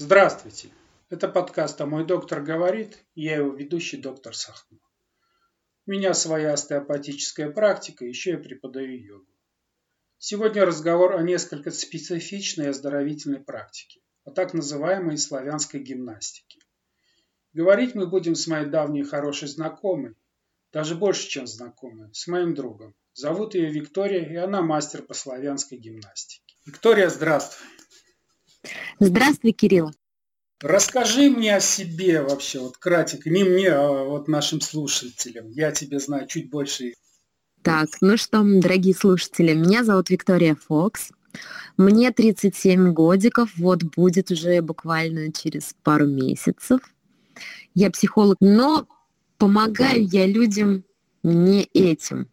Здравствуйте! Это подкаст «А мой доктор говорит» я его ведущий доктор Сахно. У меня своя остеопатическая практика, еще я преподаю йогу. Сегодня разговор о несколько специфичной оздоровительной практике, о так называемой славянской гимнастике. Говорить мы будем с моей давней хорошей знакомой, даже больше, чем знакомой, с моим другом. Зовут ее Виктория, и она мастер по славянской гимнастике. Виктория, здравствуй! Здравствуй, Кирилл. Расскажи мне о себе вообще, вот кратенько, не мне, а вот нашим слушателям. Я тебе знаю чуть больше. Так, ну что, дорогие слушатели, меня зовут Виктория Фокс. Мне 37 годиков, вот будет уже буквально через пару месяцев. Я психолог, но помогаю я людям не этим.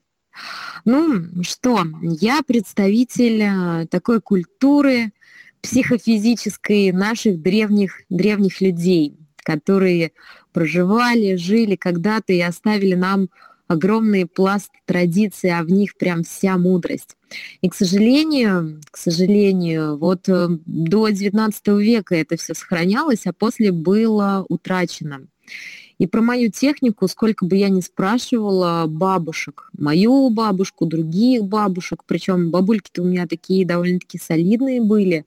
Ну что, я представитель э, такой культуры, психофизической наших древних, древних людей, которые проживали, жили когда-то и оставили нам огромный пласт традиций, а в них прям вся мудрость. И, к сожалению, к сожалению, вот э, до XIX века это все сохранялось, а после было утрачено. И про мою технику, сколько бы я ни спрашивала бабушек, мою бабушку, других бабушек, причем бабульки-то у меня такие довольно-таки солидные были,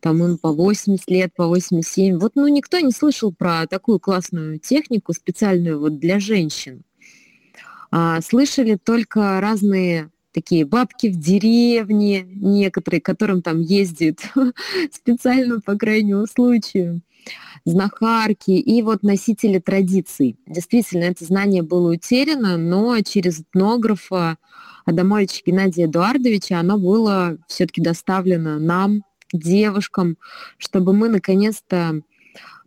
там им по 80 лет, по 87. Вот, ну, никто не слышал про такую классную технику, специальную вот для женщин. А, слышали только разные такие бабки в деревне, некоторые, которым там ездят специально по крайнему случаю, знахарки и вот носители традиций. Действительно, это знание было утеряно, но через этнографа Адамовича Геннадия Эдуардовича оно было все-таки доставлено нам, девушкам, чтобы мы наконец-то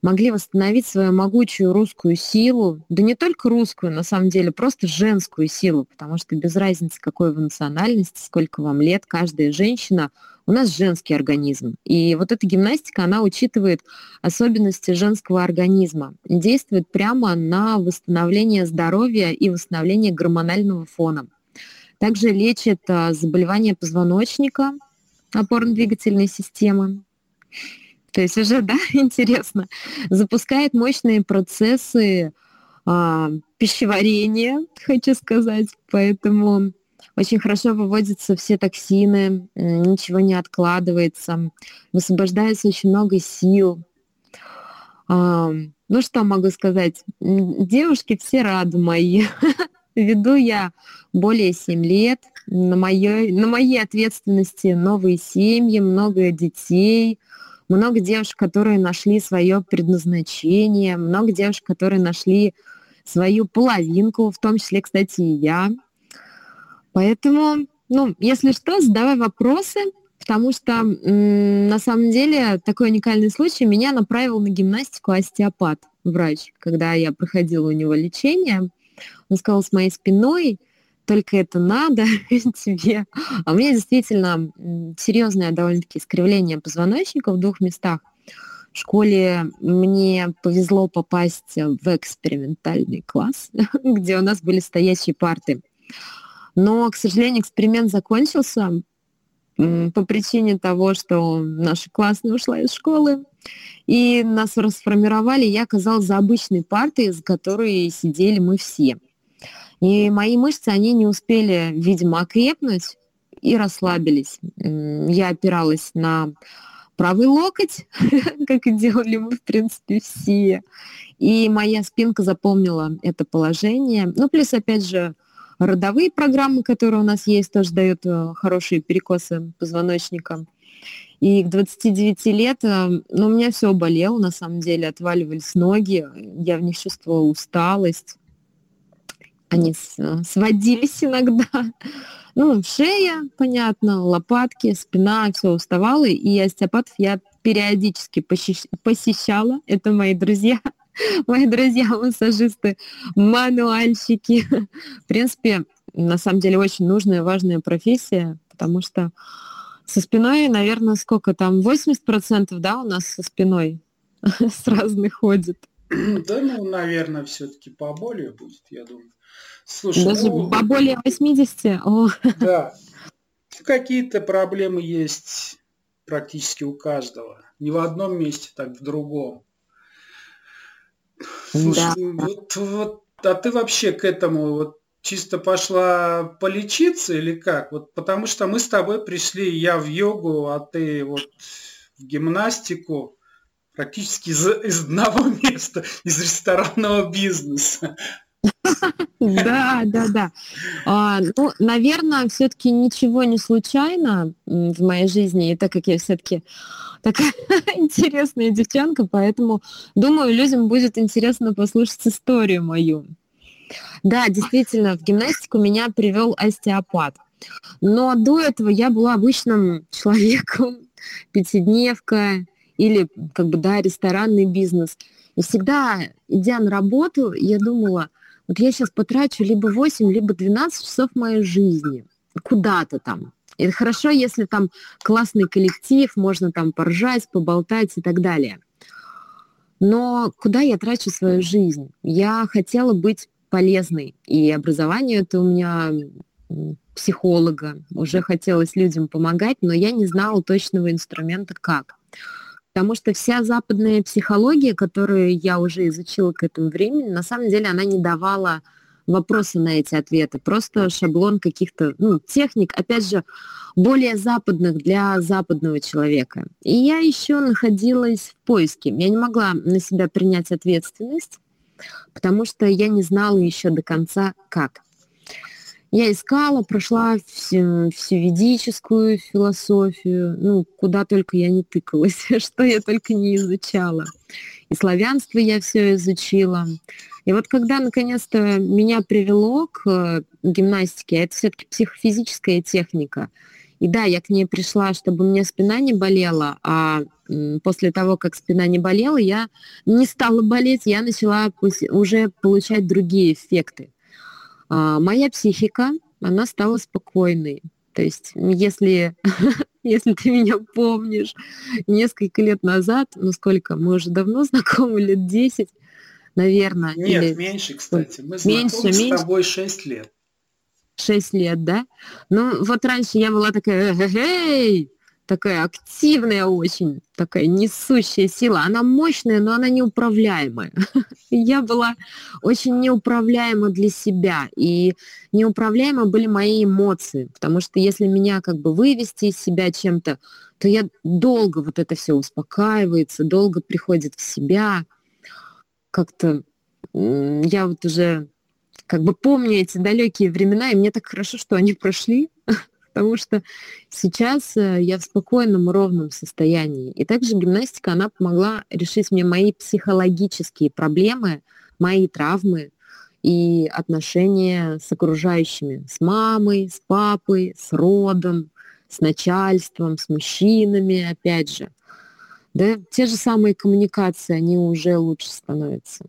могли восстановить свою могучую русскую силу, да не только русскую, на самом деле, просто женскую силу, потому что без разницы, какой вы национальности, сколько вам лет, каждая женщина, у нас женский организм. И вот эта гимнастика, она учитывает особенности женского организма, действует прямо на восстановление здоровья и восстановление гормонального фона. Также лечит а, заболевания позвоночника, опорно-двигательной системы. То есть уже, да, интересно, запускает мощные процессы а, пищеварения, хочу сказать, поэтому очень хорошо выводятся все токсины, ничего не откладывается, высвобождается очень много сил. А, ну что могу сказать? Девушки все рады мои. Веду я более 7 лет. На моей, на моей ответственности новые семьи, много детей, много девушек, которые нашли свое предназначение, много девушек, которые нашли свою половинку, в том числе, кстати, и я. Поэтому, ну, если что, задавай вопросы, потому что на самом деле такой уникальный случай меня направил на гимнастику остеопат, врач, когда я проходила у него лечение. Он сказал, с моей спиной только это надо тебе. А у меня действительно серьезное довольно-таки искривление позвоночника в двух местах. В школе мне повезло попасть в экспериментальный класс, где у нас были стоящие парты. Но, к сожалению, эксперимент закончился по причине того, что наша классная ушла из школы, и нас расформировали, я оказалась за обычной партой, за которой сидели мы все. И мои мышцы, они не успели, видимо, окрепнуть и расслабились. Я опиралась на правый локоть, как и делали мы, в принципе, все. И моя спинка запомнила это положение. Ну, плюс, опять же, родовые программы, которые у нас есть, тоже дают э, хорошие перекосы позвоночника. И к 29 лет, э, ну, у меня все болело, на самом деле, отваливались ноги, я в них чувствовала усталость, они сводились иногда. Ну, шея, понятно, лопатки, спина, все уставало. И остеопатов я периодически посещала. Это мои друзья, мои друзья-массажисты, мануальщики. В принципе, на самом деле очень нужная, и важная профессия, потому что со спиной, наверное, сколько там, 80% да, у нас со спиной с разных ходит. Да, ну, наверное, все-таки поболее будет, я думаю. Слушай, Даже ну, по более 80? О. Да. Какие-то проблемы есть практически у каждого. Не в одном месте, так в другом. Слушай, да. вот, вот, а ты вообще к этому вот чисто пошла полечиться или как? Вот потому что мы с тобой пришли, я в йогу, а ты вот в гимнастику практически из, из одного места, из ресторанного бизнеса. Да, да, да. А, ну, наверное, все-таки ничего не случайно в моей жизни, и так как я все-таки такая интересная девчонка, поэтому думаю, людям будет интересно послушать историю мою. Да, действительно, в гимнастику меня привел остеопат. Но до этого я была обычным человеком, пятидневка или как бы, да, ресторанный бизнес. И всегда, идя на работу, я думала, вот я сейчас потрачу либо 8, либо 12 часов моей жизни куда-то там. И хорошо, если там классный коллектив, можно там поржать, поболтать и так далее. Но куда я трачу свою жизнь? Я хотела быть полезной. И образование это у меня психолога. Уже хотелось людям помогать, но я не знала точного инструмента как. Потому что вся западная психология, которую я уже изучила к этому времени, на самом деле она не давала вопросы на эти ответы, просто шаблон каких-то ну, техник, опять же, более западных для западного человека. И я еще находилась в поиске. Я не могла на себя принять ответственность, потому что я не знала еще до конца, как. Я искала, прошла всю, всю ведическую философию, ну, куда только я не тыкалась, что я только не изучала. И славянство я все изучила. И вот когда наконец-то меня привело к э, гимнастике, это все-таки психофизическая техника. И да, я к ней пришла, чтобы мне спина не болела, а после того, как спина не болела, я не стала болеть, я начала уже получать другие эффекты. А, моя психика, она стала спокойной. То есть, если, если ты меня помнишь, несколько лет назад, ну сколько, мы уже давно знакомы, лет 10, наверное. Нет, или... меньше, кстати. Мы меньше, знакомы меньше. с тобой 6 лет. 6 лет, да? Ну, вот раньше я была такая, эй, такая активная очень, такая несущая сила. Она мощная, но она неуправляемая. Я была очень неуправляема для себя, и неуправляемы были мои эмоции, потому что если меня как бы вывести из себя чем-то, то я долго вот это все успокаивается, долго приходит в себя. Как-то я вот уже как бы помню эти далекие времена, и мне так хорошо, что они прошли, потому что сейчас э, я в спокойном, ровном состоянии. И также гимнастика, она помогла решить мне мои психологические проблемы, мои травмы и отношения с окружающими, с мамой, с папой, с родом, с начальством, с мужчинами, опять же. Да, те же самые коммуникации, они уже лучше становятся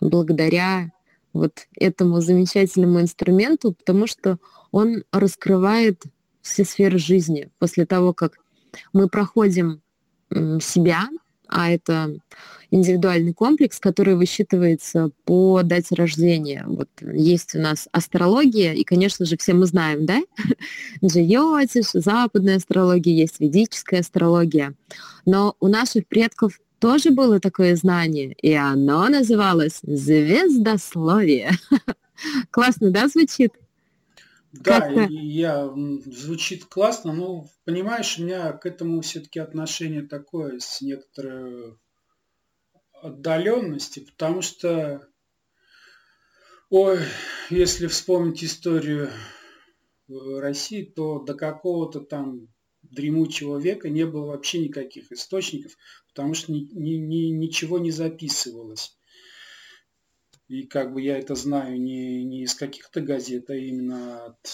благодаря вот этому замечательному инструменту, потому что он раскрывает все сферы жизни. После того, как мы проходим себя, а это индивидуальный комплекс, который высчитывается по дате рождения. Вот есть у нас астрология, и, конечно же, все мы знаем, да? Джайотиш, западная астрология, есть ведическая астрология. Но у наших предков тоже было такое знание, и оно называлось звездословие. Классно, да, звучит? Да, я, звучит классно, но, понимаешь, у меня к этому все-таки отношение такое с некоторой отдаленности, потому что, ой, если вспомнить историю России, то до какого-то там дремучего века не было вообще никаких источников, потому что ни, ни, ни, ничего не записывалось. И как бы я это знаю не, не из каких-то газет, а именно от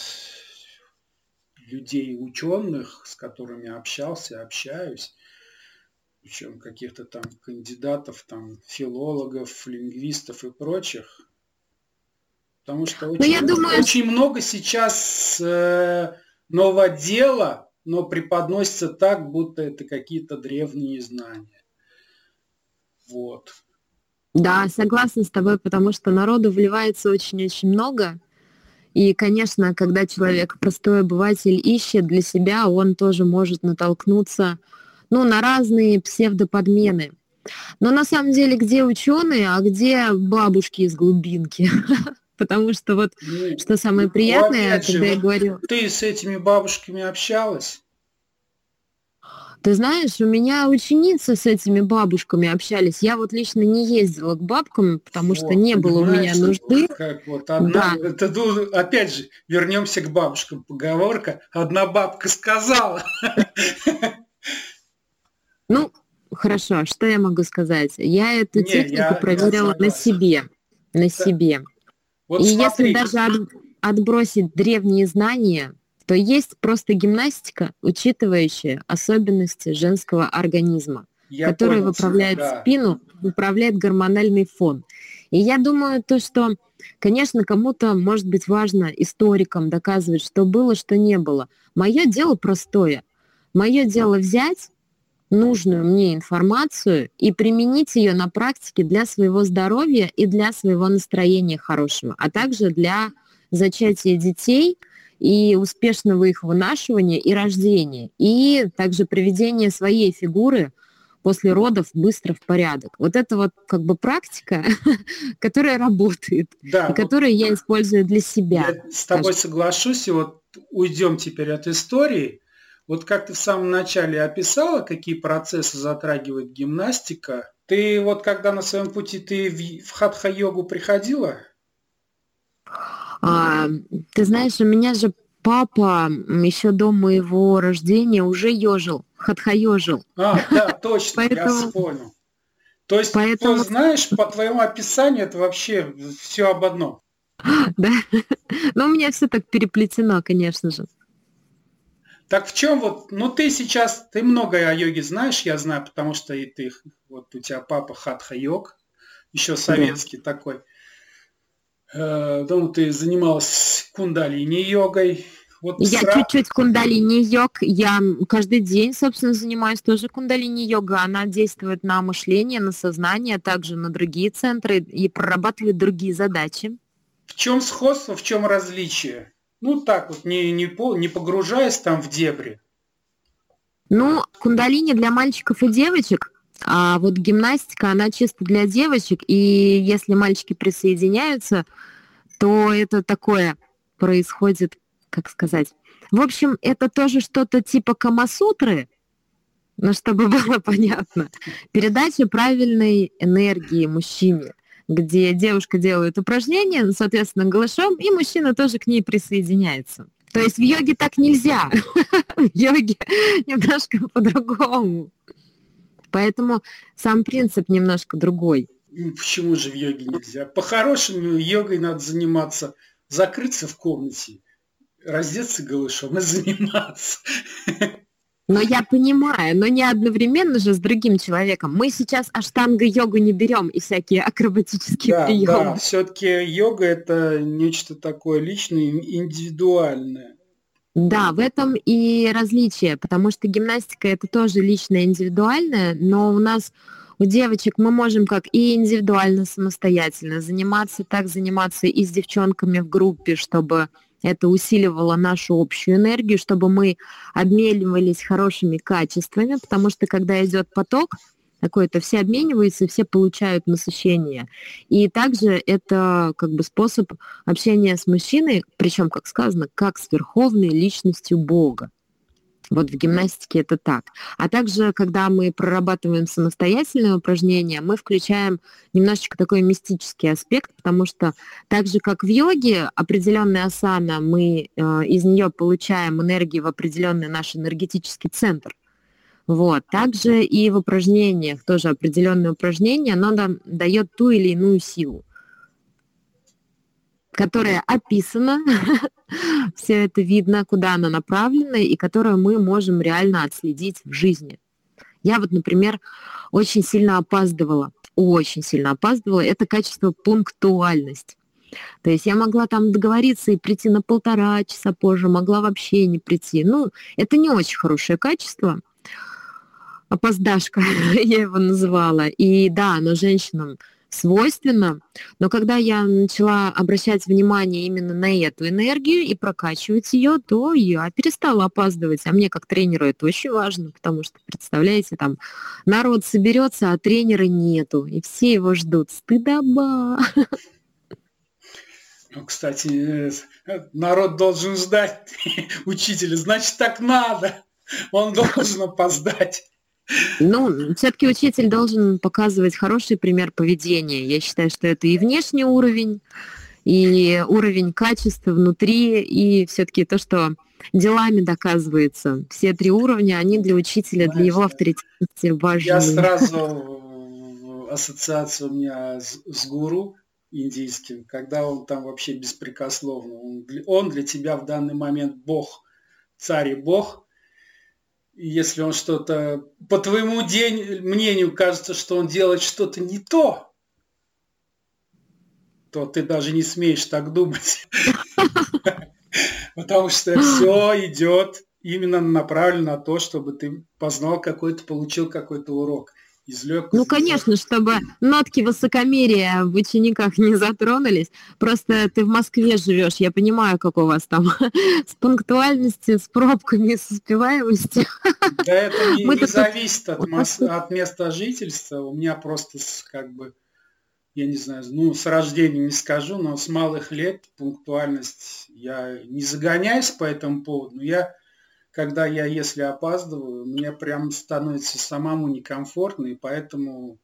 людей ученых, с которыми общался, общаюсь, причем каких-то там кандидатов, там филологов, лингвистов и прочих. Потому что ну, очень, я думаю... очень много сейчас э, новодела, но преподносится так, будто это какие-то древние знания. Вот. Да, согласна с тобой, потому что народу вливается очень-очень много. И, конечно, когда человек, простой обыватель, ищет для себя, он тоже может натолкнуться ну, на разные псевдоподмены. Но на самом деле, где ученые, а где бабушки из глубинки? Потому что вот, ну, что самое ну, приятное, когда я говорю... Ты с этими бабушками общалась? Ты знаешь, у меня ученицы с этими бабушками общались. Я вот лично не ездила к бабкам, потому вот, что не было у меня нужды. Как вот одна, да. это, опять же, вернемся к бабушкам. Поговорка «одна бабка сказала». Ну, хорошо, а что я могу сказать? Я эту не, технику я, проверила я на себе. На да. себе. Вот И смотри. если даже от, отбросить древние знания, то есть просто гимнастика, учитывающая особенности женского организма, я который понял, выправляет да. спину, выправляет гормональный фон. И я думаю, то, что, конечно, кому-то может быть важно историкам доказывать, что было, что не было. Мое дело простое. Мое дело взять нужную мне информацию и применить ее на практике для своего здоровья и для своего настроения хорошего, а также для зачатия детей и успешного их вынашивания и рождения, и также приведения своей фигуры после родов быстро в порядок. Вот это вот как бы практика, которая работает, да, и которую я использую для себя. Я с тобой соглашусь, и вот уйдем теперь от истории вот как ты в самом начале описала, какие процессы затрагивает гимнастика, ты вот когда на своем пути ты в, в хатха-йогу приходила? А, ты знаешь, у меня же папа еще до моего рождения уже ежил, хатха-ежил. А, да, точно, Поэтому... я вспомнил. То есть, Поэтому... ты знаешь, по твоему описанию это вообще все об одном. Да, но у меня все так переплетено, конечно же. Так в чем вот, ну ты сейчас, ты многое о йоге знаешь, я знаю, потому что и ты, вот у тебя папа хатха йог, еще советский да. такой. Думаю, ты занималась кундалини йогой. Вот я сра... чуть-чуть кундалини йог, я каждый день, собственно, занимаюсь тоже кундалини йога. Она действует на мышление, на сознание, а также на другие центры и прорабатывает другие задачи. В чем сходство, в чем различие? Ну, так вот, не, не, по, не погружаясь там в дебри. Ну, кундалини для мальчиков и девочек, а вот гимнастика, она чисто для девочек, и если мальчики присоединяются, то это такое происходит, как сказать. В общем, это тоже что-то типа Камасутры, но чтобы было понятно. Передача правильной энергии мужчине где девушка делает упражнения, соответственно, голышом, и мужчина тоже к ней присоединяется. То есть в йоге так нельзя. В йоге немножко по-другому. Поэтому сам принцип немножко другой. Почему же в йоге нельзя? По-хорошему йогой надо заниматься, закрыться в комнате, раздеться голышом и заниматься. Но я понимаю, но не одновременно же с другим человеком. Мы сейчас аштанга-йогу не берем и всякие акробатические да, приемы. Да, все-таки йога это нечто такое личное, индивидуальное. Да, в этом и различие, потому что гимнастика это тоже личное, индивидуальное, но у нас у девочек мы можем как и индивидуально, самостоятельно заниматься, так заниматься и с девчонками в группе, чтобы это усиливало нашу общую энергию, чтобы мы обменивались хорошими качествами, потому что когда идет поток, такой-то все обмениваются, все получают насыщение. И также это как бы способ общения с мужчиной, причем, как сказано, как с верховной личностью Бога. Вот в гимнастике это так. А также, когда мы прорабатываем самостоятельные упражнения, мы включаем немножечко такой мистический аспект, потому что так же, как в йоге, определенная асана, мы э, из нее получаем энергию в определенный наш энергетический центр. Вот. Также и в упражнениях, тоже определенное упражнение, оно дает ту или иную силу которая описана, все это видно, куда она направлена, и которую мы можем реально отследить в жизни. Я вот, например, очень сильно опаздывала, очень сильно опаздывала. Это качество пунктуальность. То есть я могла там договориться и прийти на полтора часа позже, могла вообще не прийти. Ну, это не очень хорошее качество. Опоздашка, я его называла. И да, оно женщинам свойственно. Но когда я начала обращать внимание именно на эту энергию и прокачивать ее, то я перестала опаздывать. А мне как тренеру это очень важно, потому что, представляете, там народ соберется, а тренера нету, и все его ждут. Стыдоба. Ну, кстати, э, народ должен ждать учителя, значит, так надо. Он должен опоздать. Ну, все-таки учитель должен показывать хороший пример поведения. Я считаю, что это и внешний уровень, и уровень качества внутри, и все-таки то, что делами доказывается. Все три уровня, они для учителя, Знаешь, для его авторитетности важны. Я сразу ассоциация у меня с, с гуру индийским, когда он там вообще беспрекословно. Он, он для тебя в данный момент Бог, царь и Бог, если он что-то, по твоему день, мнению, кажется, что он делает что-то не то, то ты даже не смеешь так думать. Потому что все идет именно направлено на то, чтобы ты познал какой-то, получил какой-то урок извлек. Ну, конечно, чтобы нотки высокомерия в учениках не затронулись. Просто ты в Москве живешь, я понимаю, как у вас там с пунктуальностью, с пробками, с успеваемостью. Да это не, не зависит от, от места жительства. У меня просто как бы, я не знаю, ну, с рождения не скажу, но с малых лет пунктуальность, я не загоняюсь по этому поводу, но я когда я, если опаздываю, мне прям становится самому некомфортно, и поэтому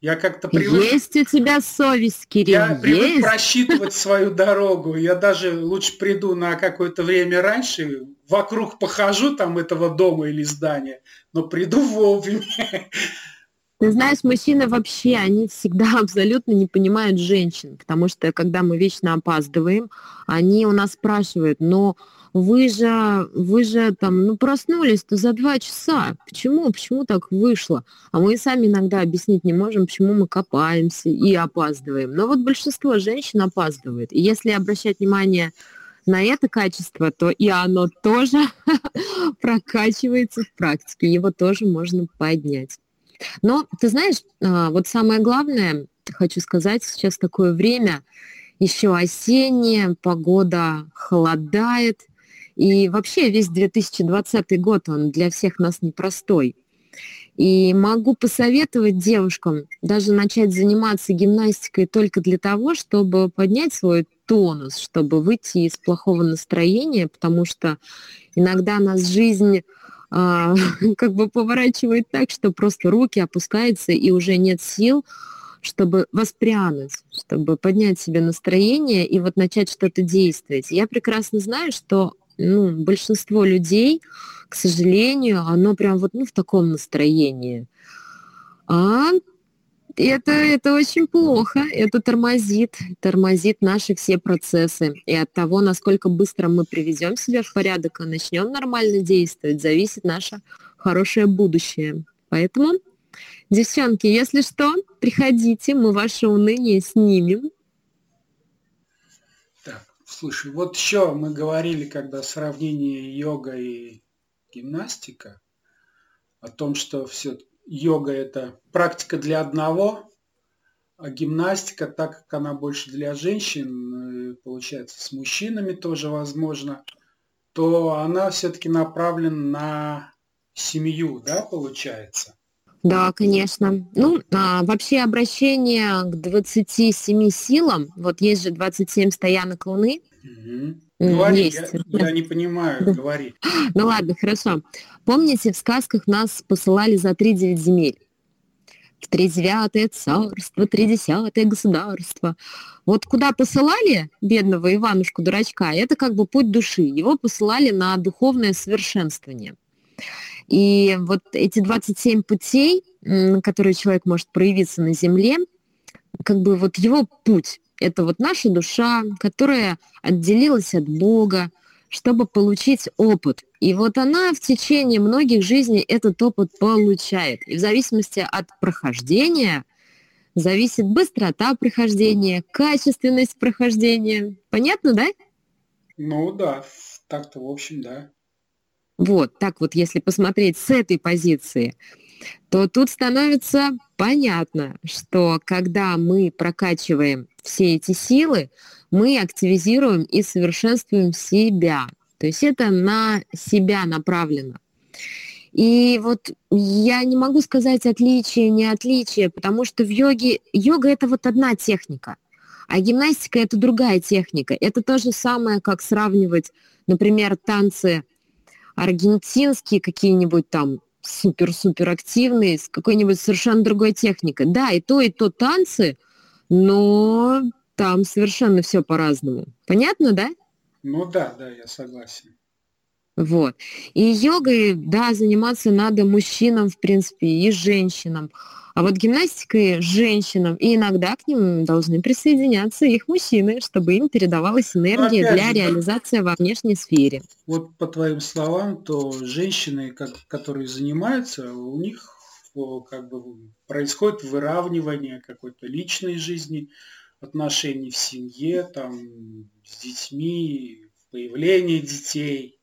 я как-то привык... Есть у тебя совесть, Кирилл, Я есть? привык просчитывать свою дорогу. Я даже лучше приду на какое-то время раньше, вокруг похожу там этого дома или здания, но приду вовремя. Ты знаешь, мужчины вообще, они всегда абсолютно не понимают женщин, потому что когда мы вечно опаздываем, они у нас спрашивают, но вы же, вы же там, ну, проснулись-то за два часа. Почему? Почему так вышло? А мы сами иногда объяснить не можем, почему мы копаемся и опаздываем. Но вот большинство женщин опаздывает. И если обращать внимание на это качество, то и оно тоже прокачивается в практике, его тоже можно поднять. Но ты знаешь, а, вот самое главное, хочу сказать, сейчас такое время, еще осеннее, погода холодает – и вообще весь 2020 год, он для всех нас непростой. И могу посоветовать девушкам даже начать заниматься гимнастикой только для того, чтобы поднять свой тонус, чтобы выйти из плохого настроения, потому что иногда нас жизнь а, как бы поворачивает так, что просто руки опускаются и уже нет сил, чтобы воспрянуть, чтобы поднять себе настроение и вот начать что-то действовать. Я прекрасно знаю, что ну, большинство людей, к сожалению, оно прям вот ну, в таком настроении. А это, это очень плохо, это тормозит, тормозит наши все процессы. И от того, насколько быстро мы приведем себя в порядок и начнем нормально действовать, зависит наше хорошее будущее. Поэтому, девчонки, если что, приходите, мы ваше уныние снимем, Слушай, вот еще мы говорили, когда сравнение йога и гимнастика, о том, что все йога это практика для одного, а гимнастика, так как она больше для женщин, э, получается, с мужчинами тоже возможно, то она все-таки направлена на семью, да, получается? Да, конечно. Ну, а, вообще обращение к 27 силам, вот есть же 27 стоянок Луны. Угу. Говори, есть. Я, я не понимаю, говори. Ну ладно, хорошо. Помните, в сказках нас посылали за 3-9 земель? В тридевятое царство, тридесятое государство. Вот куда посылали бедного Иванушку-дурачка, это как бы путь души. Его посылали на духовное совершенствование. И вот эти 27 путей, на которые человек может проявиться на Земле, как бы вот его путь, это вот наша душа, которая отделилась от Бога, чтобы получить опыт. И вот она в течение многих жизней этот опыт получает. И в зависимости от прохождения зависит быстрота прохождения, качественность прохождения. Понятно, да? Ну да, так-то в общем, да. Вот, так вот, если посмотреть с этой позиции. то тут становится понятно, что когда мы прокачиваем все эти силы, мы активизируем и совершенствуем себя. То есть это на себя направлено. И вот я не могу сказать отличие, не отличие, потому что в йоге, йога это вот одна техника, а гимнастика это другая техника. Это то же самое, как сравнивать, например, танцы аргентинские какие-нибудь там супер-супер активные с какой-нибудь совершенно другой техникой. Да, и то, и то танцы, но там совершенно все по-разному. Понятно, да? Ну да, да, я согласен. Вот. И йогой, да, заниматься надо мужчинам, в принципе, и женщинам. А вот гимнастикой женщинам, и иногда к ним должны присоединяться их мужчины, чтобы им передавалась энергия для же, реализации во внешней сфере. Вот по твоим словам, то женщины, как, которые занимаются, у них как бы происходит выравнивание какой-то личной жизни, отношений в семье, там, с детьми, появление детей.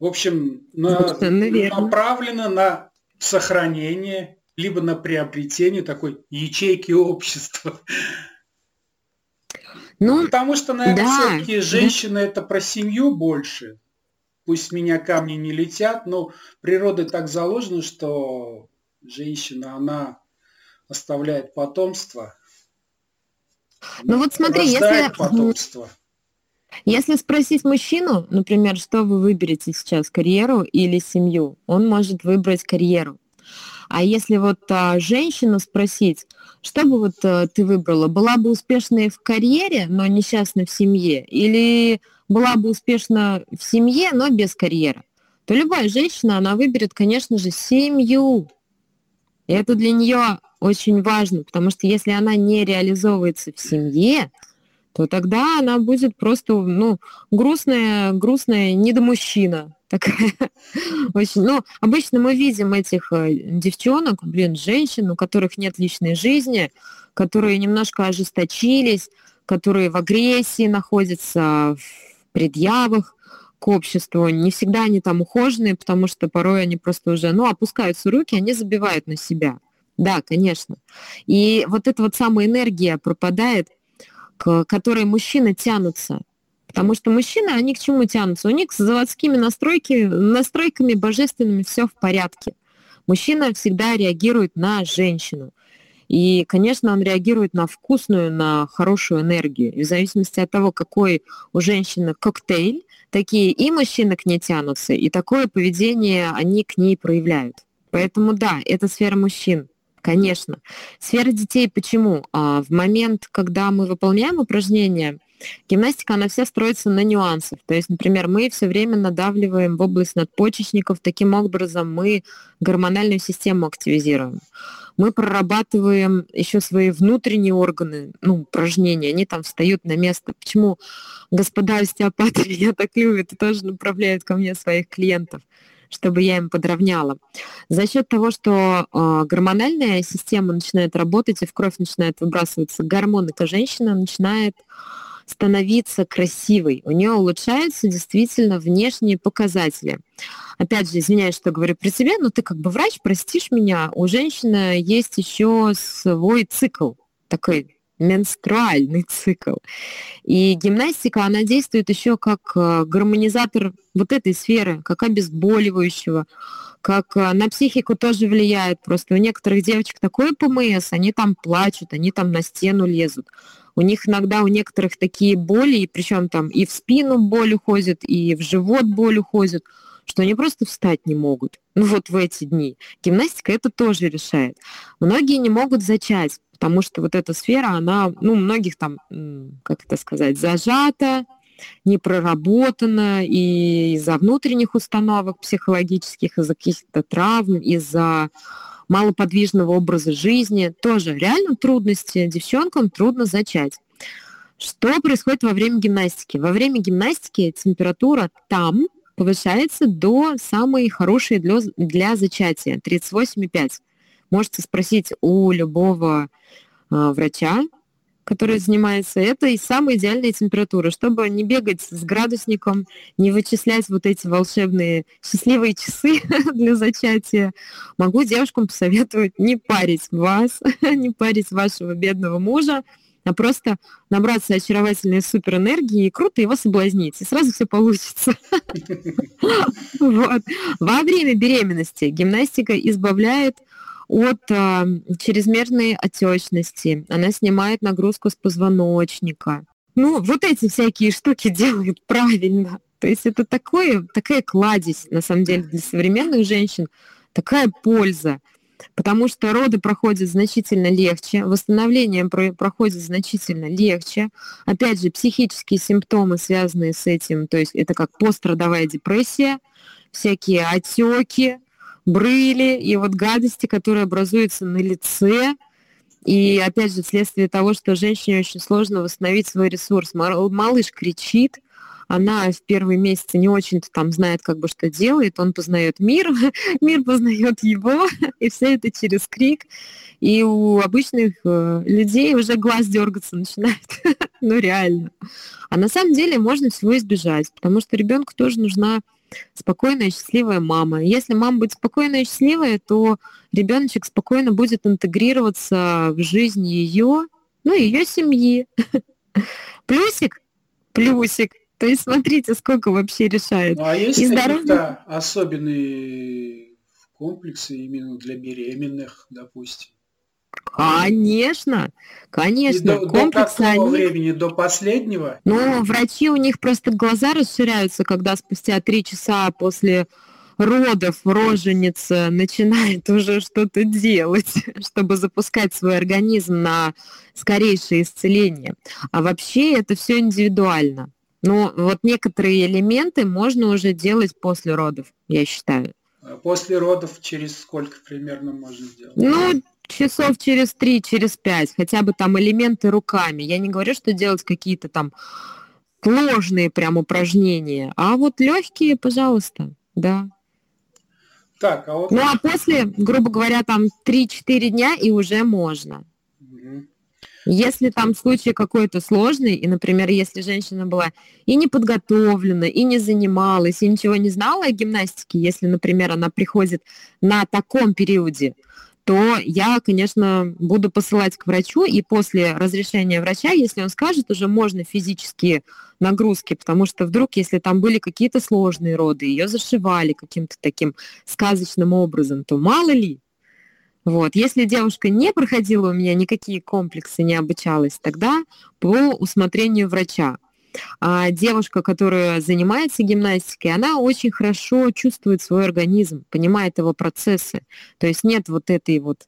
В общем, на, направлено на сохранение, либо на приобретение такой ячейки общества. Ну, Потому что, наверное, да. все-таки женщины это про семью больше. Пусть меня камни не летят, но природой так заложено, что женщина, она оставляет потомство. Ну вот смотри, если... потомство. Если спросить мужчину, например, что вы выберете сейчас, карьеру или семью, он может выбрать карьеру. А если вот а, женщину спросить, что бы вот а, ты выбрала, была бы успешной в карьере, но несчастна в семье, или была бы успешна в семье, но без карьеры, то любая женщина, она выберет, конечно же, семью. И это для нее очень важно, потому что если она не реализовывается в семье, то тогда она будет просто, ну, грустная, грустная недомужчина. Такая очень, ну, обычно мы видим этих э, девчонок, блин, женщин, у которых нет личной жизни, которые немножко ожесточились, которые в агрессии находятся, в предъявах к обществу. Не всегда они там ухоженные, потому что порой они просто уже, ну, опускаются руки, они забивают на себя. Да, конечно. И вот эта вот самая энергия пропадает – к которой мужчины тянутся. Потому что мужчины, они к чему тянутся? У них с заводскими настройки, настройками божественными все в порядке. Мужчина всегда реагирует на женщину. И, конечно, он реагирует на вкусную, на хорошую энергию. И в зависимости от того, какой у женщины коктейль, такие и мужчины к ней тянутся, и такое поведение они к ней проявляют. Поэтому да, это сфера мужчин. Конечно. Сфера детей почему? А, в момент, когда мы выполняем упражнения, гимнастика, она вся строится на нюансах. То есть, например, мы все время надавливаем в область надпочечников, таким образом мы гормональную систему активизируем. Мы прорабатываем еще свои внутренние органы, ну, упражнения, они там встают на место. Почему господа остеопаты меня так любят и тоже направляют ко мне своих клиентов? Чтобы я им подровняла. За счет того, что э, гормональная система начинает работать и в кровь начинает выбрасываться гормоны, то женщина начинает становиться красивой. У нее улучшаются действительно внешние показатели. Опять же, извиняюсь, что говорю при себе, но ты как бы врач, простишь меня, у женщины есть еще свой цикл такой менструальный цикл. И гимнастика, она действует еще как э, гармонизатор вот этой сферы, как обезболивающего, как э, на психику тоже влияет. Просто у некоторых девочек такой ПМС, они там плачут, они там на стену лезут. У них иногда у некоторых такие боли, и причем там и в спину боль уходит, и в живот боль уходит, что они просто встать не могут. Ну вот в эти дни. Гимнастика это тоже решает. Многие не могут зачать, потому что вот эта сфера, она, ну, многих там, как это сказать, зажата, не проработана и из-за внутренних установок психологических, из-за каких-то травм, из-за малоподвижного образа жизни. Тоже реально трудности. Девчонкам трудно зачать. Что происходит во время гимнастики? Во время гимнастики температура там повышается до самой хорошей для, для зачатия, 38,5. Можете спросить у любого э, врача, который занимается, это и самая идеальная температура, чтобы не бегать с градусником, не вычислять вот эти волшебные счастливые часы для зачатия. Могу девушкам посоветовать не парить вас, не парить вашего бедного мужа, а просто набраться очаровательной суперэнергии и круто его соблазнить, и сразу все получится. Во время беременности гимнастика избавляет от э, чрезмерной отечности, она снимает нагрузку с позвоночника. Ну, вот эти всякие штуки делают правильно. То есть это такое, такая кладезь, на самом деле, для современных женщин, такая польза, потому что роды проходят значительно легче, восстановление про проходит значительно легче. Опять же, психические симптомы, связанные с этим, то есть это как пострадовая депрессия, всякие отеки, брыли и вот гадости, которые образуются на лице. И опять же, вследствие того, что женщине очень сложно восстановить свой ресурс. Малыш кричит, она в первые месяцы не очень-то там знает, как бы что делает, он познает мир, мир познает его, и все это через крик. И у обычных э, людей уже глаз дергаться начинает. ну, реально. А на самом деле можно всего избежать, потому что ребенку тоже нужна спокойная, счастливая мама. Если мама будет спокойная и счастливая, то ребеночек спокойно будет интегрироваться в жизнь ее, ну, ее семьи. Плюсик, плюсик. То есть смотрите, сколько вообще решает. Ну, а есть и здоровье... особенные комплексы именно для беременных, допустим? Конечно, конечно. И до, Комплексы до какого они... времени? До последнего? Ну, врачи, у них просто глаза расширяются, когда спустя три часа после родов роженица начинает уже что-то делать, чтобы запускать свой организм на скорейшее исцеление. А вообще это все индивидуально. Но вот некоторые элементы можно уже делать после родов, я считаю. А после родов через сколько примерно можно сделать? Ну, часов через три, через пять, хотя бы там элементы руками. Я не говорю, что делать какие-то там сложные прям упражнения, а вот легкие, пожалуйста, да. Так, а вот... Ну, а после, грубо говоря, там 3-4 дня и уже можно. Если там случай какой-то сложный, и, например, если женщина была и не подготовлена, и не занималась, и ничего не знала о гимнастике, если, например, она приходит на таком периоде, то я, конечно, буду посылать к врачу, и после разрешения врача, если он скажет, уже можно физические нагрузки, потому что вдруг, если там были какие-то сложные роды, ее зашивали каким-то таким сказочным образом, то мало ли. Вот. Если девушка не проходила у меня никакие комплексы, не обучалась, тогда по усмотрению врача. А девушка, которая занимается гимнастикой, она очень хорошо чувствует свой организм, понимает его процессы. То есть нет вот этой вот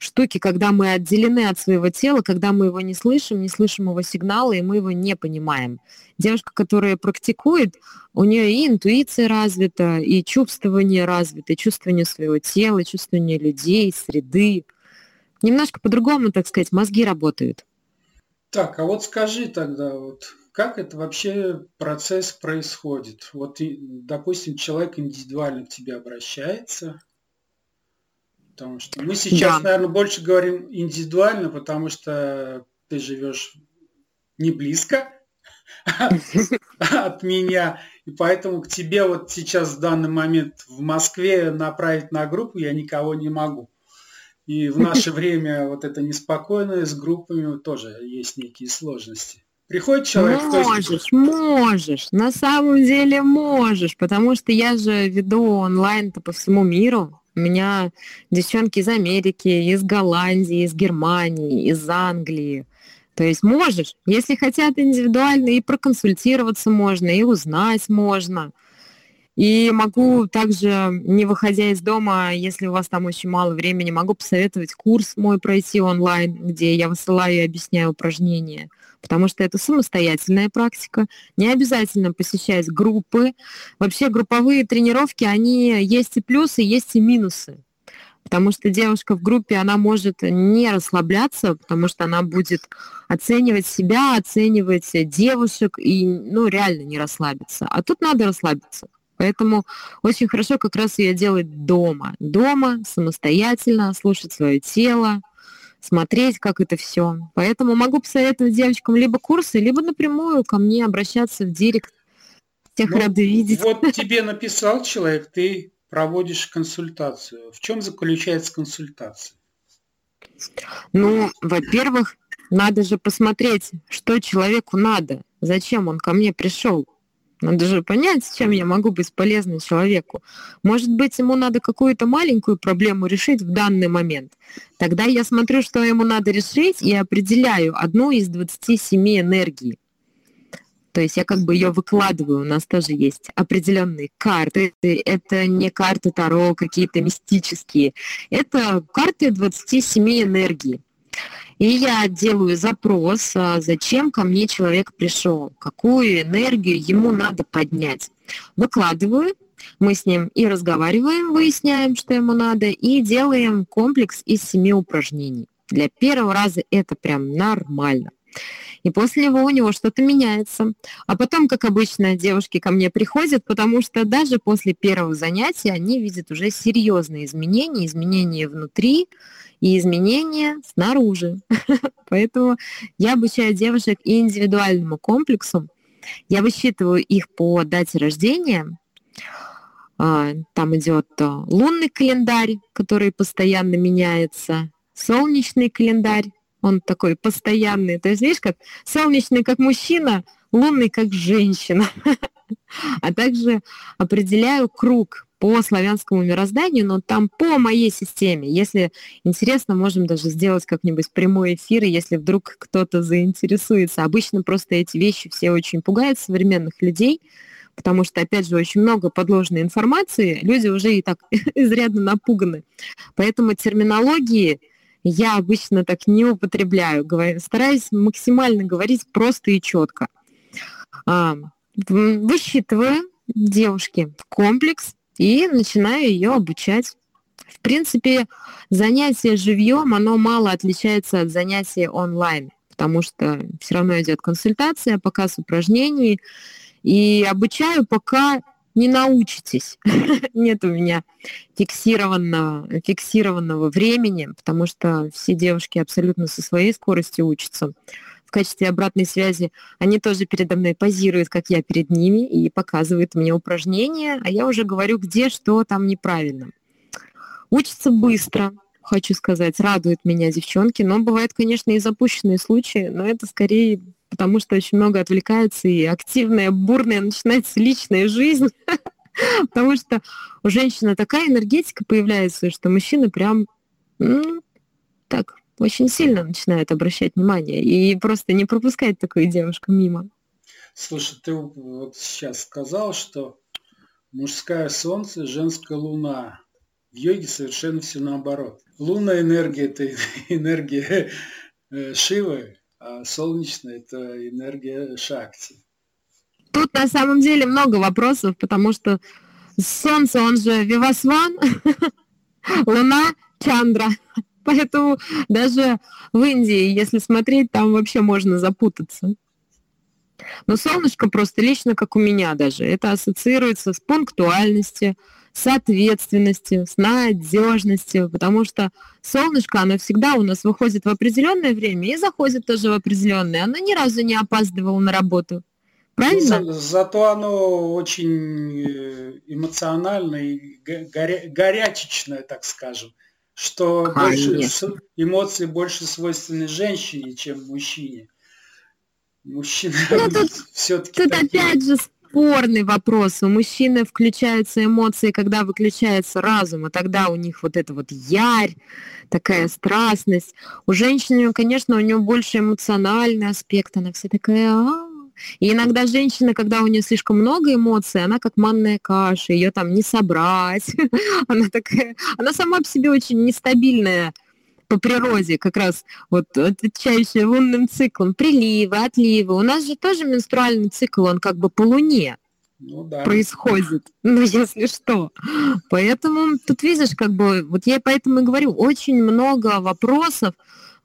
штуки, когда мы отделены от своего тела, когда мы его не слышим, не слышим его сигналы, и мы его не понимаем. Девушка, которая практикует, у нее и интуиция развита, и чувствование развито, и чувствование своего тела, чувствование людей, среды. Немножко по-другому, так сказать, мозги работают. Так, а вот скажи тогда, вот как это вообще процесс происходит? Вот, допустим, человек индивидуально к тебе обращается, потому что мы сейчас, да. наверное, больше говорим индивидуально, потому что ты живешь не близко от меня, и поэтому к тебе вот сейчас в данный момент в Москве направить на группу я никого не могу. И в наше время вот это неспокойное с группами тоже есть некие сложности. Приходит человек... Можешь, можешь. На самом деле можешь, потому что я же веду онлайн-то по всему миру. У меня девчонки из Америки, из Голландии, из Германии, из Англии. То есть можешь, если хотят индивидуально, и проконсультироваться можно, и узнать можно. И могу также, не выходя из дома, если у вас там очень мало времени, могу посоветовать курс мой пройти онлайн, где я высылаю и объясняю упражнения потому что это самостоятельная практика, не обязательно посещать группы. Вообще групповые тренировки, они есть и плюсы, есть и минусы. Потому что девушка в группе, она может не расслабляться, потому что она будет оценивать себя, оценивать девушек и, ну, реально не расслабиться. А тут надо расслабиться. Поэтому очень хорошо как раз ее делать дома. Дома, самостоятельно, слушать свое тело, смотреть, как это все. Поэтому могу посоветовать девочкам либо курсы, либо напрямую ко мне обращаться в директ. Всех ну, рады видеть. Вот тебе написал человек, ты проводишь консультацию. В чем заключается консультация? Ну, во-первых, надо же посмотреть, что человеку надо, зачем он ко мне пришел. Надо же понять, чем я могу быть полезной человеку. Может быть, ему надо какую-то маленькую проблему решить в данный момент. Тогда я смотрю, что ему надо решить, и определяю одну из 27 энергий. То есть я как бы ее выкладываю, у нас тоже есть определенные карты. Это не карты Таро какие-то мистические. Это карты 27 энергий. И я делаю запрос, а, зачем ко мне человек пришел, какую энергию ему надо поднять. Выкладываю, мы с ним и разговариваем, выясняем, что ему надо, и делаем комплекс из семи упражнений. Для первого раза это прям нормально. И после него у него что-то меняется. А потом, как обычно, девушки ко мне приходят, потому что даже после первого занятия они видят уже серьезные изменения, изменения внутри, и изменения снаружи. Поэтому я обучаю девушек индивидуальному комплексу. Я высчитываю их по дате рождения. А, там идет а, лунный календарь, который постоянно меняется, солнечный календарь, он такой постоянный. То есть, видишь, как солнечный как мужчина, лунный как женщина. А также определяю круг по славянскому мирозданию, но там по моей системе. Если интересно, можем даже сделать как-нибудь прямой эфир, если вдруг кто-то заинтересуется. Обычно просто эти вещи все очень пугают современных людей, потому что, опять же, очень много подложной информации, люди уже и так изрядно напуганы. Поэтому терминологии я обычно так не употребляю, стараюсь максимально говорить просто и четко. А, высчитываю девушке комплекс и начинаю ее обучать. В принципе, занятие живьем, оно мало отличается от занятия онлайн, потому что все равно идет консультация, показ упражнений, и обучаю, пока не научитесь. Нет у меня фиксированного, фиксированного времени, потому что все девушки абсолютно со своей скоростью учатся в качестве обратной связи, они тоже передо мной позируют, как я перед ними, и показывают мне упражнения, а я уже говорю, где что там неправильно. Учится быстро, хочу сказать, радует меня девчонки, но бывают, конечно, и запущенные случаи, но это скорее потому, что очень много отвлекается, и активная, бурная начинается личная жизнь, потому что у женщины такая энергетика появляется, что мужчина прям ну, так очень сильно начинает обращать внимание и просто не пропускать такую девушку мимо. Слушай, ты вот сейчас сказал, что мужское солнце, женская луна. В йоге совершенно все наоборот. Лунная энергия – это энергия э, Шивы, а солнечная – это энергия Шакти. Тут на самом деле много вопросов, потому что Солнце, он же Вивасван, Луна – Чандра. Поэтому даже в Индии, если смотреть, там вообще можно запутаться. Но солнышко просто лично, как у меня даже, это ассоциируется с пунктуальностью, с ответственностью, с надежностью, потому что солнышко, оно всегда у нас выходит в определенное время и заходит тоже в определенное. Оно ни разу не опаздывало на работу. Правильно? За, зато оно очень э, эмоциональное и горя, горячечное, так скажем что больше, эмоции больше свойственны женщине, чем мужчине. Мужчина ну, все-таки Тут такие... опять же спорный вопрос. У мужчины включаются эмоции, когда выключается разум, и тогда у них вот это вот ярь, такая страстность. У женщины, конечно, у нее больше эмоциональный аспект, она вся такая, а, и иногда женщина, когда у нее слишком много эмоций, она как манная каша, ее там не собрать. она такая, она сама по себе очень нестабильная по природе, как раз вот отвечающая лунным циклом, приливы, отливы. У нас же тоже менструальный цикл, он как бы по луне ну, да. происходит, ну, если что. Поэтому тут видишь, как бы, вот я поэтому и говорю, очень много вопросов,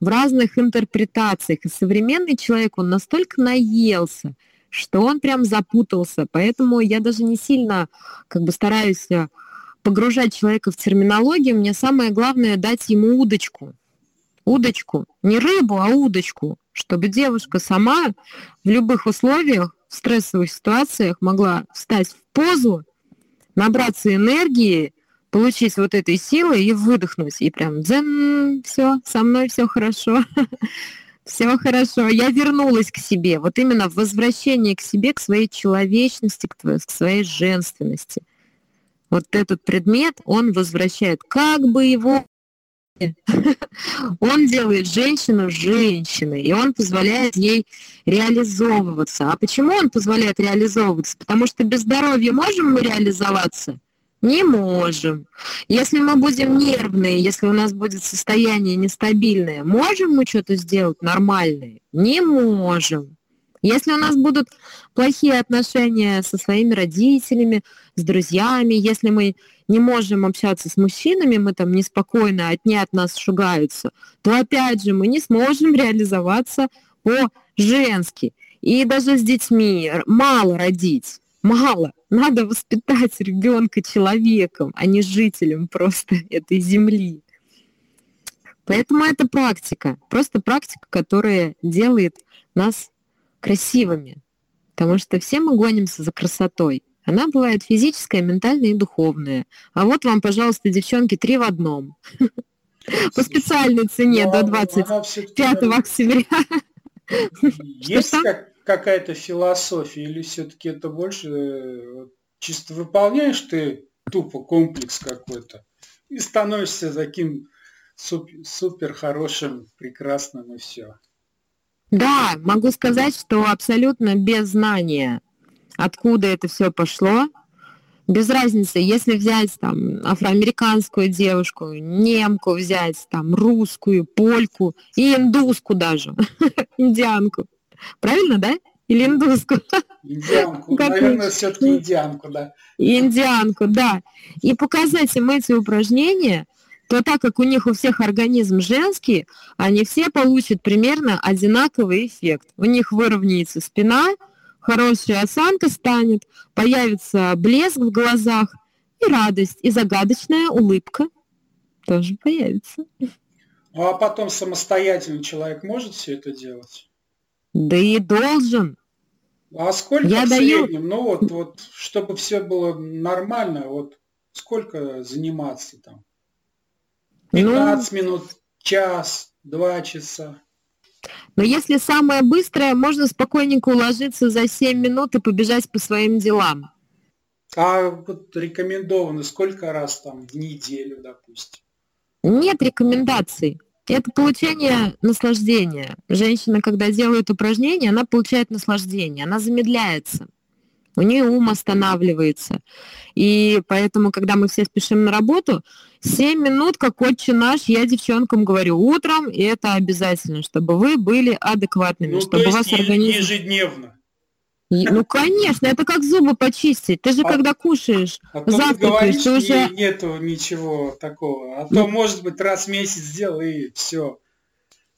в разных интерпретациях. И современный человек, он настолько наелся, что он прям запутался. Поэтому я даже не сильно как бы стараюсь э, погружать человека в терминологию. Мне самое главное дать ему удочку. удочку, не рыбу, а удочку, чтобы девушка сама в любых условиях, в стрессовых ситуациях могла встать в позу, набраться энергии, получить вот этой силы и выдохнуть. И прям дзен, все, со мной все хорошо. Все хорошо, я вернулась к себе. Вот именно возвращение к себе, к своей человечности, к, твоей, к своей женственности. Вот этот предмет, он возвращает, как бы его он делает женщину женщиной, и он позволяет ей реализовываться. А почему он позволяет реализовываться? Потому что без здоровья можем мы реализоваться? Не можем. Если мы будем нервные, если у нас будет состояние нестабильное, можем мы что-то сделать нормальное? Не можем. Если у нас будут плохие отношения со своими родителями, с друзьями, если мы не можем общаться с мужчинами, мы там неспокойно, одни от нас шугаются, то опять же мы не сможем реализоваться по-женски. И даже с детьми мало родить, мало. Надо воспитать ребенка человеком, а не жителем просто этой земли. Поэтому это практика, просто практика, которая делает нас красивыми, потому что все мы гонимся за красотой. Она бывает физическая, ментальная и духовная. А вот вам, пожалуйста, девчонки, три в одном. По специальной цене до 25 октября. Есть какая-то философия или все-таки это больше э, чисто выполняешь ты тупо комплекс какой-то и становишься таким супер хорошим, прекрасным и все. Да, могу сказать, что абсолютно без знания, откуда это все пошло, без разницы, если взять там афроамериканскую девушку, немку взять, там русскую, польку и индуску даже, индианку. Правильно, да? Или индуску? Индианку, наверное, все-таки индианку, да. Индианку, да. И показать им эти упражнения, то так как у них у всех организм женский, они все получат примерно одинаковый эффект. У них выровняется спина, хорошая осанка станет, появится блеск в глазах и радость, и загадочная улыбка тоже появится. А потом самостоятельно человек может все это делать? Да и должен. А сколько Я в даю... среднем? Ну вот, вот, чтобы все было нормально, вот сколько заниматься там? 15 ну... минут, час, два часа. Но если самое быстрое, можно спокойненько уложиться за 7 минут и побежать по своим делам. А вот рекомендовано сколько раз там в неделю, допустим? Нет рекомендаций. Это получение наслаждения. Женщина, когда делает упражнение, она получает наслаждение, она замедляется. У нее ум останавливается. И поэтому, когда мы все спешим на работу, 7 минут, как отче наш, я девчонкам говорю утром, и это обязательно, чтобы вы были адекватными, ну, чтобы у вас организм... ежедневно. Ну, конечно, это как зубы почистить. Ты же а, когда кушаешь, а то завтракаешь, ты уже... нету ничего такого. А то, может быть, раз в месяц сделал, и все.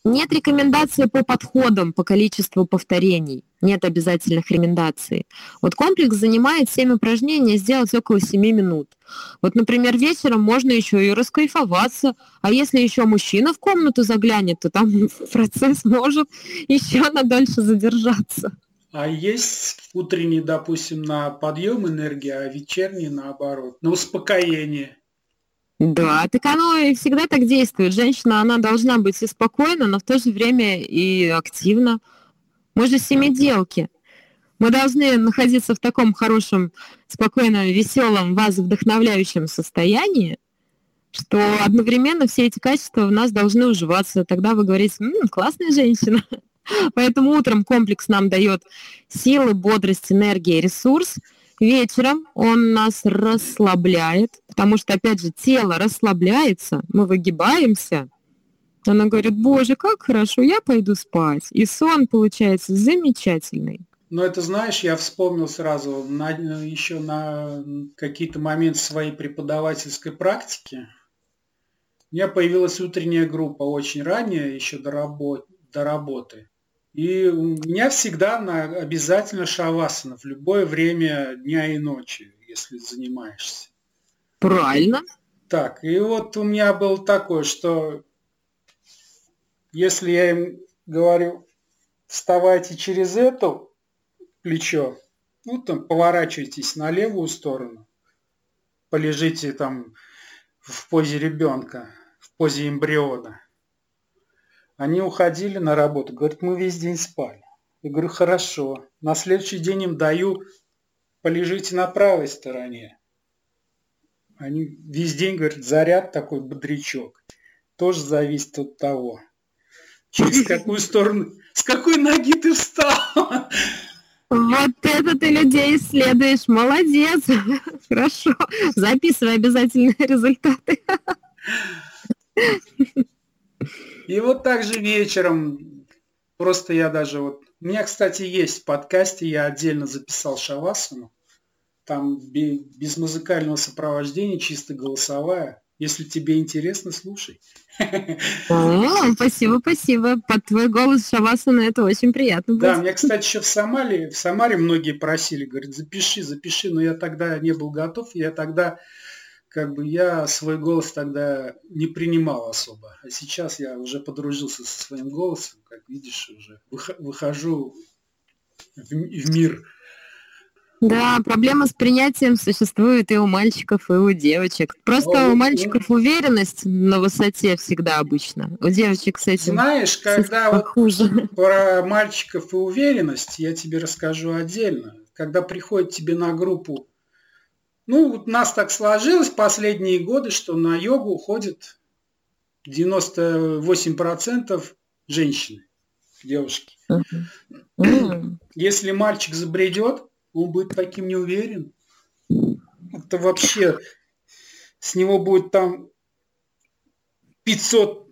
Нет рекомендации по подходам, по количеству повторений. Нет обязательных рекомендаций. Вот комплекс занимает 7 упражнений, сделать около 7 минут. Вот, например, вечером можно еще и раскайфоваться, а если еще мужчина в комнату заглянет, то там процесс может еще на дольше задержаться. А есть утренний, допустим, на подъем энергии, а вечерний наоборот, на успокоение. Да, так оно и всегда так действует. Женщина, она должна быть и спокойна, но в то же время и активна. Мы же семиделки. Мы должны находиться в таком хорошем, спокойном, веселом, вас вдохновляющем состоянии, что одновременно все эти качества в нас должны уживаться. Тогда вы говорите, М, классная женщина. Поэтому утром комплекс нам дает силы, бодрость, энергия, ресурс – Вечером он нас расслабляет, потому что, опять же, тело расслабляется, мы выгибаемся. Она говорит, боже, как хорошо, я пойду спать. И сон получается замечательный. Ну, это знаешь, я вспомнил сразу на, еще на какие-то моменты своей преподавательской практики. У меня появилась утренняя группа очень ранее, еще до, работ, до работы. И у меня всегда на, обязательно шавасана в любое время дня и ночи, если занимаешься. Правильно. Так, и вот у меня был такой, что Если я им говорю, вставайте через это плечо, ну, там, поворачивайтесь на левую сторону, полежите там в позе ребенка, в позе эмбриона. Они уходили на работу, говорят, мы весь день спали. Я говорю, хорошо. На следующий день им даю, полежите на правой стороне. Они весь день, говорят, заряд такой бодрячок. Тоже зависит от того, через какую сторону, с какой ноги ты встал. Вот это ты людей исследуешь. Молодец. Хорошо. Записывай обязательно результаты. И вот так же вечером, просто я даже вот... У меня, кстати, есть в подкасте, я отдельно записал шавасану. Там без музыкального сопровождения, чисто голосовая. Если тебе интересно, слушай. О, спасибо, спасибо. Под твой голос Шавасана это очень приятно. Будет. Да, меня, кстати, еще в Самаре, в Самаре многие просили, говорят, запиши, запиши, но я тогда не был готов, я тогда как бы я свой голос тогда не принимал особо. А сейчас я уже подружился со своим голосом, как видишь, уже выхожу в, в мир да, проблема с принятием существует и у мальчиков, и у девочек. Просто О, у мальчиков уверенность на высоте всегда обычно. У девочек с этим Знаешь, когда вот хуже. про мальчиков и уверенность, я тебе расскажу отдельно. Когда приходит тебе на группу, ну, вот нас так сложилось последние годы, что на йогу уходит 98% женщины, девушки. Uh-huh. Если мальчик забредет, он будет таким неуверен. Это вообще с него будет там 500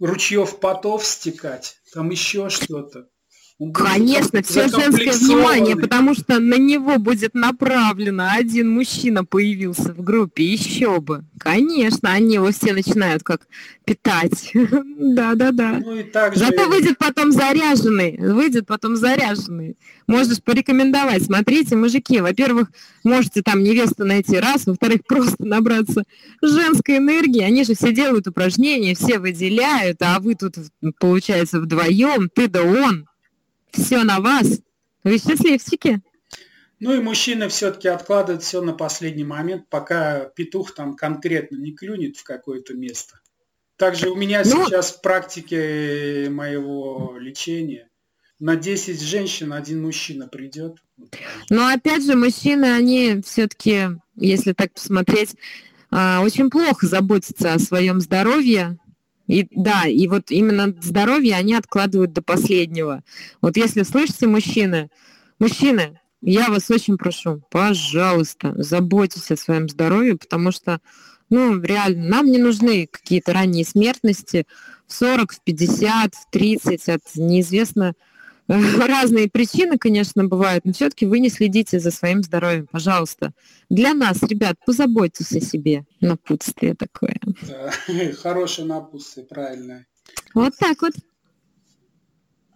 ручьев потов стекать, там еще что-то. Конечно, все женское внимание, потому что на него будет направлено. Один мужчина появился в группе, еще бы. Конечно, они его все начинают как питать. Да-да-да. Ну Зато выйдет потом заряженный. Выйдет потом заряженный. Можешь порекомендовать. Смотрите, мужики, во-первых, можете там невесту найти раз, во-вторых, просто набраться женской энергии. Они же все делают упражнения, все выделяют, а вы тут, получается, вдвоем, ты да он. Все на вас. Вы счастливчики. Ну и мужчины все-таки откладывают все на последний момент, пока петух там конкретно не клюнет в какое-то место. Также у меня ну, сейчас в практике моего лечения на 10 женщин один мужчина придет. Но опять же, мужчины, они все-таки, если так посмотреть, а, очень плохо заботятся о своем здоровье, и да, и вот именно здоровье они откладывают до последнего. Вот если слышите, мужчины, мужчины, я вас очень прошу, пожалуйста, заботьтесь о своем здоровье, потому что, ну, реально, нам не нужны какие-то ранние смертности в 40, в 50, в 30 от неизвестно разные причины, конечно, бывают, но все-таки вы не следите за своим здоровьем, пожалуйста. Для нас, ребят, позаботьтесь о себе. Напутствие такое. Да, хорошее напутствие, правильное. Вот так вот.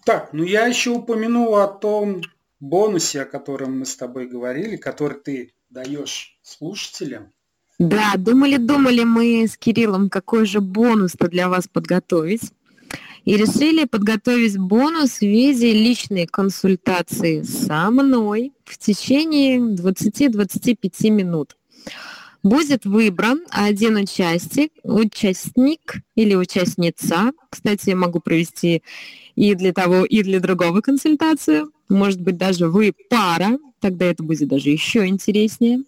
Так, ну я еще упомянул о том бонусе, о котором мы с тобой говорили, который ты даешь слушателям. Да, думали-думали мы с Кириллом, какой же бонус-то для вас подготовить и решили подготовить бонус в виде личной консультации со мной в течение 20-25 минут. Будет выбран один участник, участник или участница. Кстати, я могу провести и для того, и для другого консультацию. Может быть, даже вы пара, тогда это будет даже еще интереснее.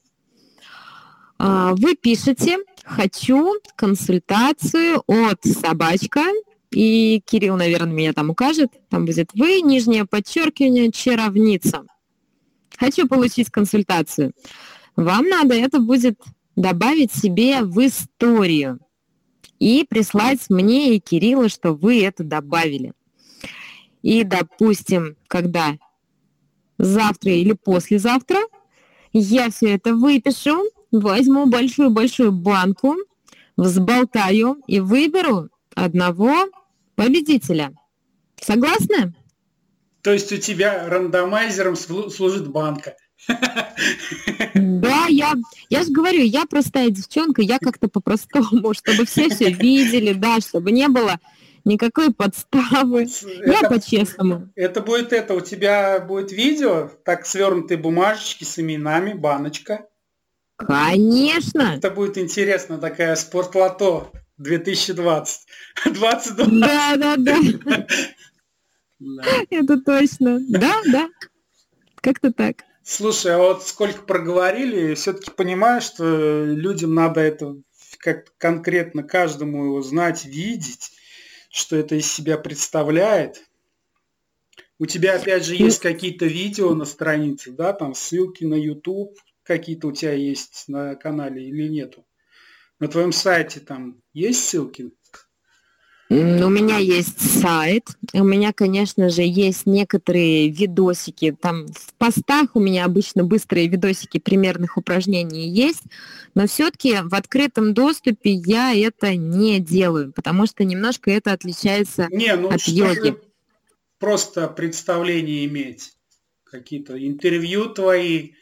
А, вы пишете «Хочу консультацию от собачка и Кирилл, наверное, меня там укажет. Там будет «Вы», нижнее подчеркивание, чаровница. Хочу получить консультацию. Вам надо это будет добавить себе в историю и прислать мне и Кириллу, что вы это добавили. И, допустим, когда завтра или послезавтра я все это выпишу, возьму большую-большую банку, взболтаю и выберу одного победителя. Согласны? То есть у тебя рандомайзером служит банка. Да, я, я же говорю, я простая девчонка, я как-то по-простому, чтобы все все видели, да, чтобы не было никакой подставы. Это, Я по-честному. Это будет это, у тебя будет видео, так свернутые бумажечки с именами, баночка. Конечно. Это будет интересно, такая спортлото 2020. 22. Да, да, да. Это точно. Да, да. Как-то так. Слушай, а вот сколько проговорили, все-таки понимаю, что людям надо это как конкретно каждому его знать, видеть, что это из себя представляет. У тебя, опять же, есть какие-то видео на странице, да, там ссылки на YouTube какие-то у тебя есть на канале или нету? На твоем сайте там есть ссылки? У меня есть сайт, у меня, конечно же, есть некоторые видосики, там в постах у меня обычно быстрые видосики примерных упражнений есть, но все-таки в открытом доступе я это не делаю, потому что немножко это отличается не, ну, от йоги. Просто представление иметь, какие-то интервью твои,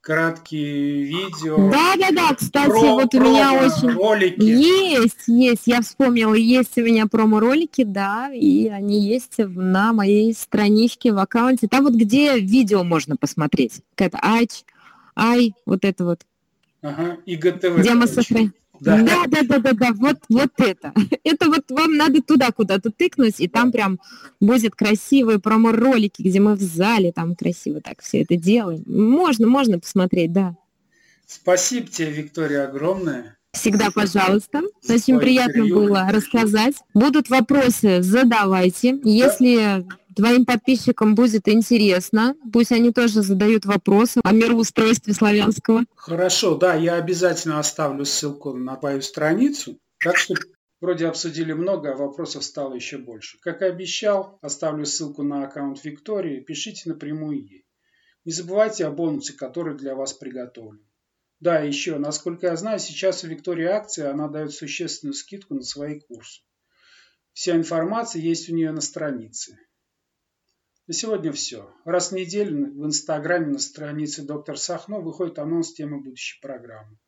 краткие видео. Да, да, да, кстати, про, вот у меня очень ролики. Есть, есть, я вспомнила, есть у меня промо-ролики, да, и они есть на моей страничке в аккаунте. Там вот где видео можно посмотреть. Какая-то Айч, Ай, вот это вот. Ага, и ГТВ. Где мы сохраняем. Да. да, да, да, да, да, вот, вот это. Это вот вам надо туда куда-то тыкнуть, и там прям будет красивые промо-ролики, где мы в зале там красиво так все это делаем. Можно, можно посмотреть, да. Спасибо тебе, Виктория, огромное. Всегда, пожалуйста. Очень приятно интервью. было рассказать. Будут вопросы, задавайте. Если твоим подписчикам будет интересно, пусть они тоже задают вопросы о мироустройстве славянского. Хорошо, да, я обязательно оставлю ссылку на твою страницу. Так что вроде обсудили много, а вопросов стало еще больше. Как и обещал, оставлю ссылку на аккаунт Виктории. Пишите напрямую ей. Не забывайте о бонусе, который для вас приготовлен. Да, еще, насколько я знаю, сейчас у Виктории акция, она дает существенную скидку на свои курсы. Вся информация есть у нее на странице. На сегодня все. Раз в неделю в Инстаграме на странице доктор Сахно выходит анонс темы будущей программы.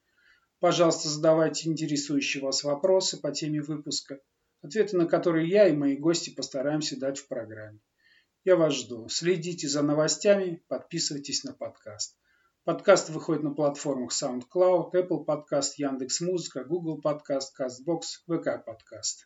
Пожалуйста, задавайте интересующие вас вопросы по теме выпуска, ответы на которые я и мои гости постараемся дать в программе. Я вас жду. Следите за новостями, подписывайтесь на подкаст. Подкаст выходит на платформах SoundCloud, Apple Podcast, Яндекс.Музыка, Google Podcast, CastBox, VK Podcast.